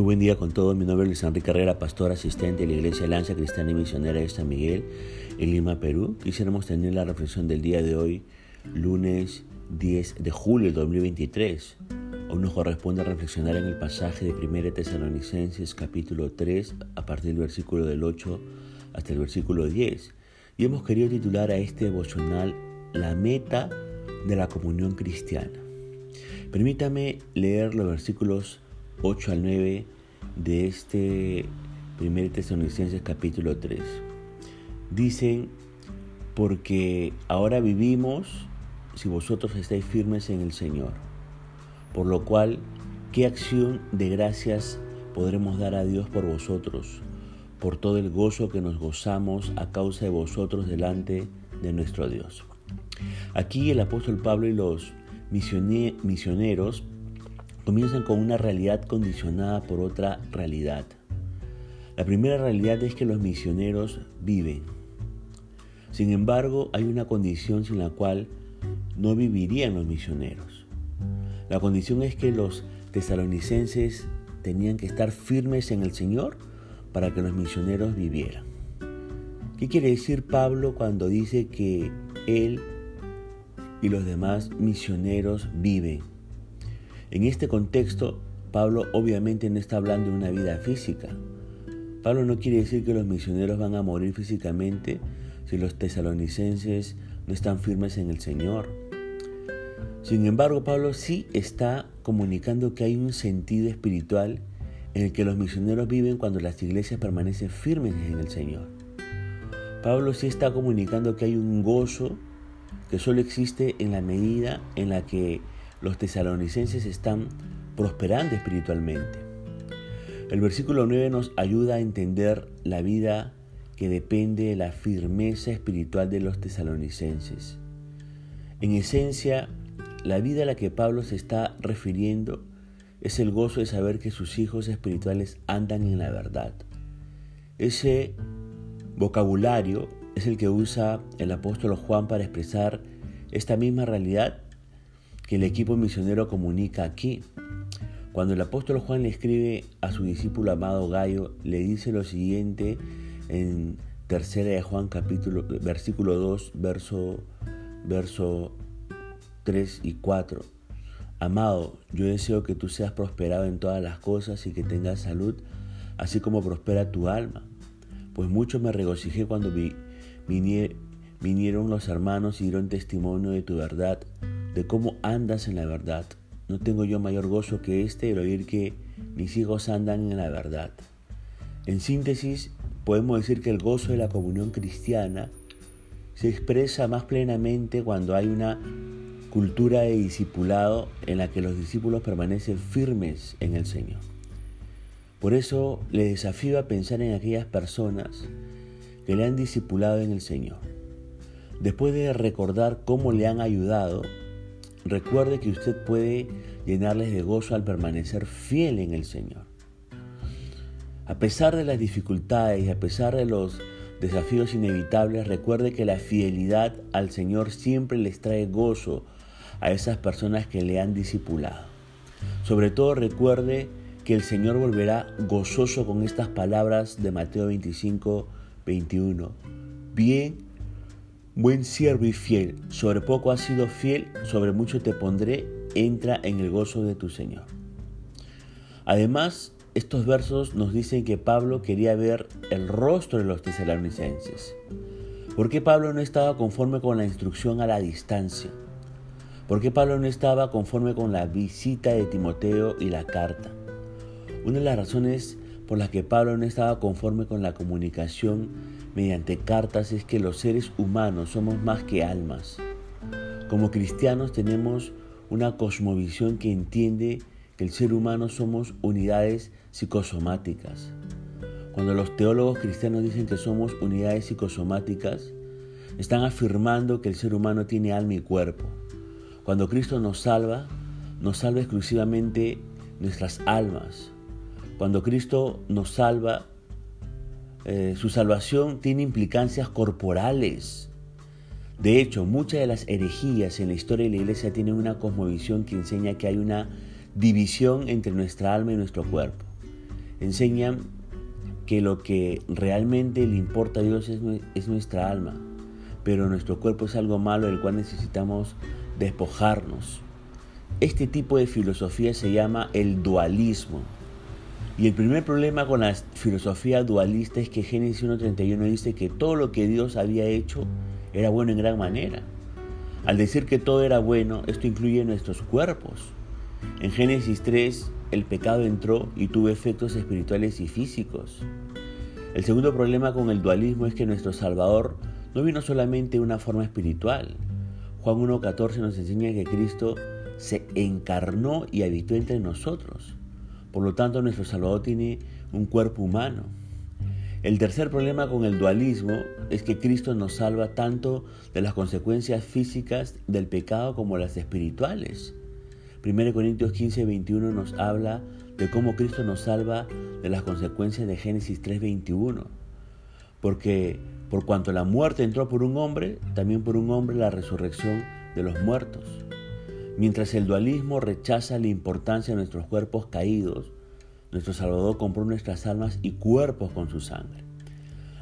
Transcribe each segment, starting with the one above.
Muy buen día con todos. Mi nombre es Luis Enrique Herrera, pastor asistente de la Iglesia Lanza Cristiana y Misionera de San Miguel en Lima, Perú. Quisiéramos tener la reflexión del día de hoy, lunes 10 de julio de 2023. Hoy nos corresponde reflexionar en el pasaje de 1 Tesalonicenses capítulo 3 a partir del versículo del 8 hasta el versículo 10. Y hemos querido titular a este devocional La meta de la comunión cristiana. Permítame leer los versículos 8 al 9 de este 1 Tesalonicenses capítulo 3. Dicen, porque ahora vivimos si vosotros estáis firmes en el Señor. Por lo cual, ¿qué acción de gracias podremos dar a Dios por vosotros, por todo el gozo que nos gozamos a causa de vosotros delante de nuestro Dios? Aquí el apóstol Pablo y los misioneros comienzan con una realidad condicionada por otra realidad. La primera realidad es que los misioneros viven. Sin embargo, hay una condición sin la cual no vivirían los misioneros. La condición es que los tesalonicenses tenían que estar firmes en el Señor para que los misioneros vivieran. ¿Qué quiere decir Pablo cuando dice que él y los demás misioneros viven? En este contexto, Pablo obviamente no está hablando de una vida física. Pablo no quiere decir que los misioneros van a morir físicamente si los tesalonicenses no están firmes en el Señor. Sin embargo, Pablo sí está comunicando que hay un sentido espiritual en el que los misioneros viven cuando las iglesias permanecen firmes en el Señor. Pablo sí está comunicando que hay un gozo que solo existe en la medida en la que los tesalonicenses están prosperando espiritualmente. El versículo 9 nos ayuda a entender la vida que depende de la firmeza espiritual de los tesalonicenses. En esencia, la vida a la que Pablo se está refiriendo es el gozo de saber que sus hijos espirituales andan en la verdad. Ese vocabulario es el que usa el apóstol Juan para expresar esta misma realidad que el equipo misionero comunica aquí. Cuando el apóstol Juan le escribe a su discípulo amado Gallo, le dice lo siguiente en tercera de Juan capítulo versículo 2, verso verso 3 y 4. Amado, yo deseo que tú seas prosperado en todas las cosas y que tengas salud, así como prospera tu alma. Pues mucho me regocijé cuando vi, vinieron los hermanos y dieron testimonio de tu verdad de cómo andas en la verdad. No tengo yo mayor gozo que este el oír que mis hijos andan en la verdad. En síntesis, podemos decir que el gozo de la comunión cristiana se expresa más plenamente cuando hay una cultura de discipulado en la que los discípulos permanecen firmes en el Señor. Por eso le desafío a pensar en aquellas personas que le han discipulado en el Señor. Después de recordar cómo le han ayudado, Recuerde que usted puede llenarles de gozo al permanecer fiel en el Señor. A pesar de las dificultades y a pesar de los desafíos inevitables, recuerde que la fidelidad al Señor siempre les trae gozo a esas personas que le han discipulado. Sobre todo recuerde que el Señor volverá gozoso con estas palabras de Mateo 25, 21. Bien Buen siervo y fiel, sobre poco has sido fiel, sobre mucho te pondré, entra en el gozo de tu Señor. Además, estos versos nos dicen que Pablo quería ver el rostro de los tesalonicenses. ¿Por qué Pablo no estaba conforme con la instrucción a la distancia? ¿Por qué Pablo no estaba conforme con la visita de Timoteo y la carta? Una de las razones por las que Pablo no estaba conforme con la comunicación mediante cartas es que los seres humanos somos más que almas. Como cristianos tenemos una cosmovisión que entiende que el ser humano somos unidades psicosomáticas. Cuando los teólogos cristianos dicen que somos unidades psicosomáticas, están afirmando que el ser humano tiene alma y cuerpo. Cuando Cristo nos salva, nos salva exclusivamente nuestras almas. Cuando Cristo nos salva, eh, su salvación tiene implicancias corporales. De hecho, muchas de las herejías en la historia de la iglesia tienen una cosmovisión que enseña que hay una división entre nuestra alma y nuestro cuerpo. enseñan que lo que realmente le importa a Dios es, nuestra alma, pero nuestro cuerpo es algo malo del cual necesitamos despojarnos. Este tipo de filosofía se llama el dualismo. Y el primer problema con la filosofía dualista es que Génesis 1.31 dice que todo lo que Dios había hecho era bueno en gran manera. Al decir que todo era bueno, esto incluye nuestros cuerpos. En Génesis 3, el pecado entró y tuvo efectos espirituales y físicos. El segundo problema con el dualismo es que nuestro Salvador no vino solamente de una forma espiritual. Juan 1.14 nos enseña que Cristo se encarnó y habitó entre nosotros. Por lo tanto, nuestro Salvador tiene un cuerpo humano. El tercer problema con el dualismo es que Cristo nos salva tanto de las consecuencias físicas del pecado como las espirituales. 1 Corintios 15, 21 nos habla de cómo Cristo nos salva de las consecuencias de Génesis 3, 21. Porque por cuanto la muerte entró por un hombre, también por un hombre la resurrección de los muertos. Mientras el dualismo rechaza la importancia de nuestros cuerpos caídos, nuestro Salvador compró nuestras almas y cuerpos con su sangre.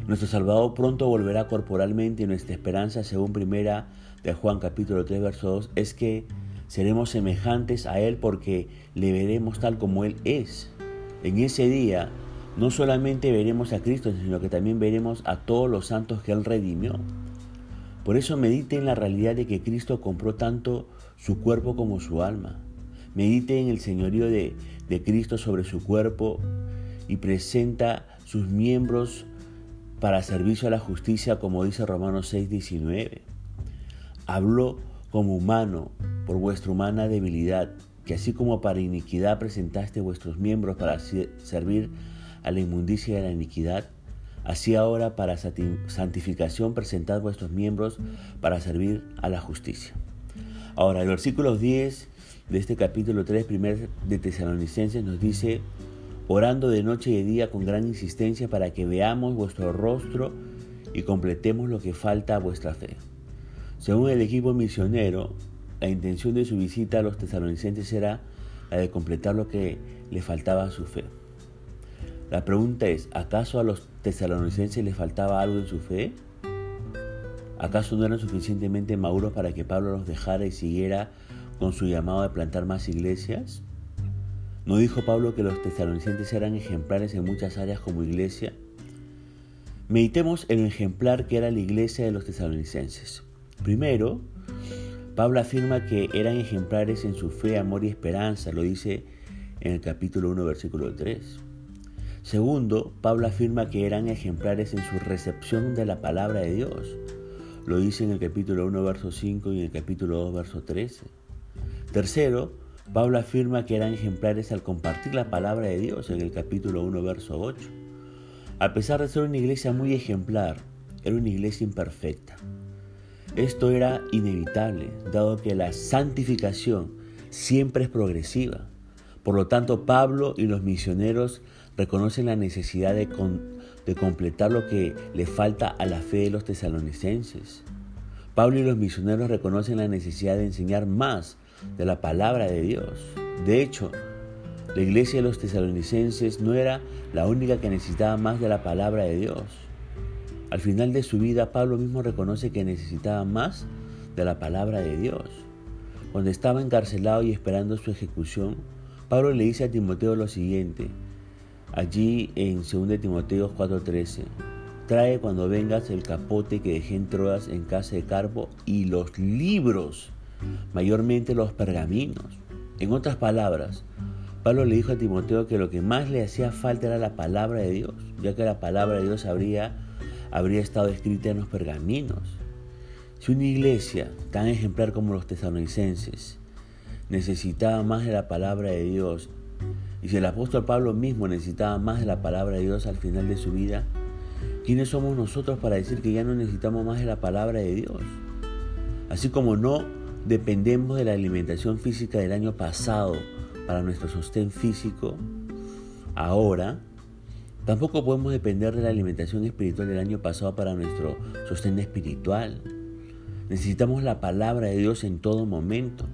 Nuestro Salvador pronto volverá corporalmente y nuestra esperanza, según primera de Juan capítulo 3, verso 2, es que seremos semejantes a Él porque le veremos tal como Él es. En ese día no solamente veremos a Cristo, sino que también veremos a todos los santos que Él redimió. Por eso medite en la realidad de que Cristo compró tanto su cuerpo como su alma. Medite en el señorío de, de Cristo sobre su cuerpo y presenta sus miembros para servicio a la justicia, como dice Romanos 6:19. Habló como humano por vuestra humana debilidad, que así como para iniquidad presentaste vuestros miembros para servir a la inmundicia de la iniquidad, así ahora para santificación presentad vuestros miembros para servir a la justicia. Ahora, el versículo 10 de este capítulo 3, primer de Tesalonicenses, nos dice, orando de noche y de día con gran insistencia para que veamos vuestro rostro y completemos lo que falta a vuestra fe. Según el equipo misionero, la intención de su visita a los tesalonicenses era la de completar lo que le faltaba a su fe. La pregunta es, ¿acaso a los tesalonicenses les faltaba algo en su fe? ¿Acaso no eran suficientemente maduros para que Pablo los dejara y siguiera con su llamado de plantar más iglesias? ¿No dijo Pablo que los tesalonicenses eran ejemplares en muchas áreas como iglesia? Meditemos en el ejemplar que era la iglesia de los tesalonicenses. Primero, Pablo afirma que eran ejemplares en su fe, amor y esperanza, lo dice en el capítulo 1, versículo 3. Segundo, Pablo afirma que eran ejemplares en su recepción de la palabra de Dios, lo dice en el capítulo 1, verso 5 y en el capítulo 2, verso 13. Tercero, Pablo afirma que eran ejemplares al compartir la palabra de Dios en el capítulo 1, verso 8. A pesar de ser una iglesia muy ejemplar, era una iglesia imperfecta. Esto era inevitable, dado que la santificación siempre es progresiva. Por lo tanto, Pablo y los misioneros reconocen la necesidad de, de completar lo que le falta a la fe de los tesalonicenses. Pablo y los misioneros reconocen la necesidad de enseñar más de la palabra de Dios. De hecho, la iglesia de los tesalonicenses no era la única que necesitaba más de la palabra de Dios. Al final de su vida, Pablo mismo reconoce que necesitaba más de la palabra de Dios. Cuando estaba encarcelado y esperando su ejecución, Pablo le dice a Timoteo lo siguiente, Allí en 2 Timoteo 4:13, trae cuando vengas el capote que dejé en Troas en casa de Carpo y los libros, mayormente los pergaminos. En otras palabras, Pablo le dijo a Timoteo que lo que más le hacía falta era la palabra de Dios, ya que la palabra de Dios habría, habría estado escrita en los pergaminos. Si una iglesia tan ejemplar como los tesalonicenses necesitaba más de la palabra de Dios y si el apóstol Pablo mismo necesitaba más de la palabra de Dios al final de su vida, ¿quiénes somos nosotros para decir que ya no necesitamos más de la palabra de Dios? Así como no dependemos de la alimentación física del año pasado para nuestro sostén físico, ahora tampoco podemos depender de la alimentación espiritual del año pasado para nuestro sostén espiritual. Necesitamos la palabra de Dios en todo momento.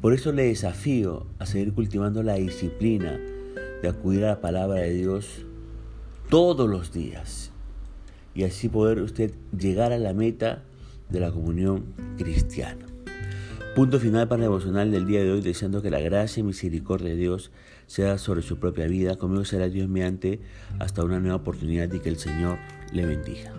Por eso le desafío a seguir cultivando la disciplina de acudir a la palabra de Dios todos los días y así poder usted llegar a la meta de la comunión cristiana. Punto final para el devocional del día de hoy, deseando que la gracia y misericordia de Dios sea sobre su propia vida. Conmigo será Dios mediante hasta una nueva oportunidad y que el Señor le bendiga.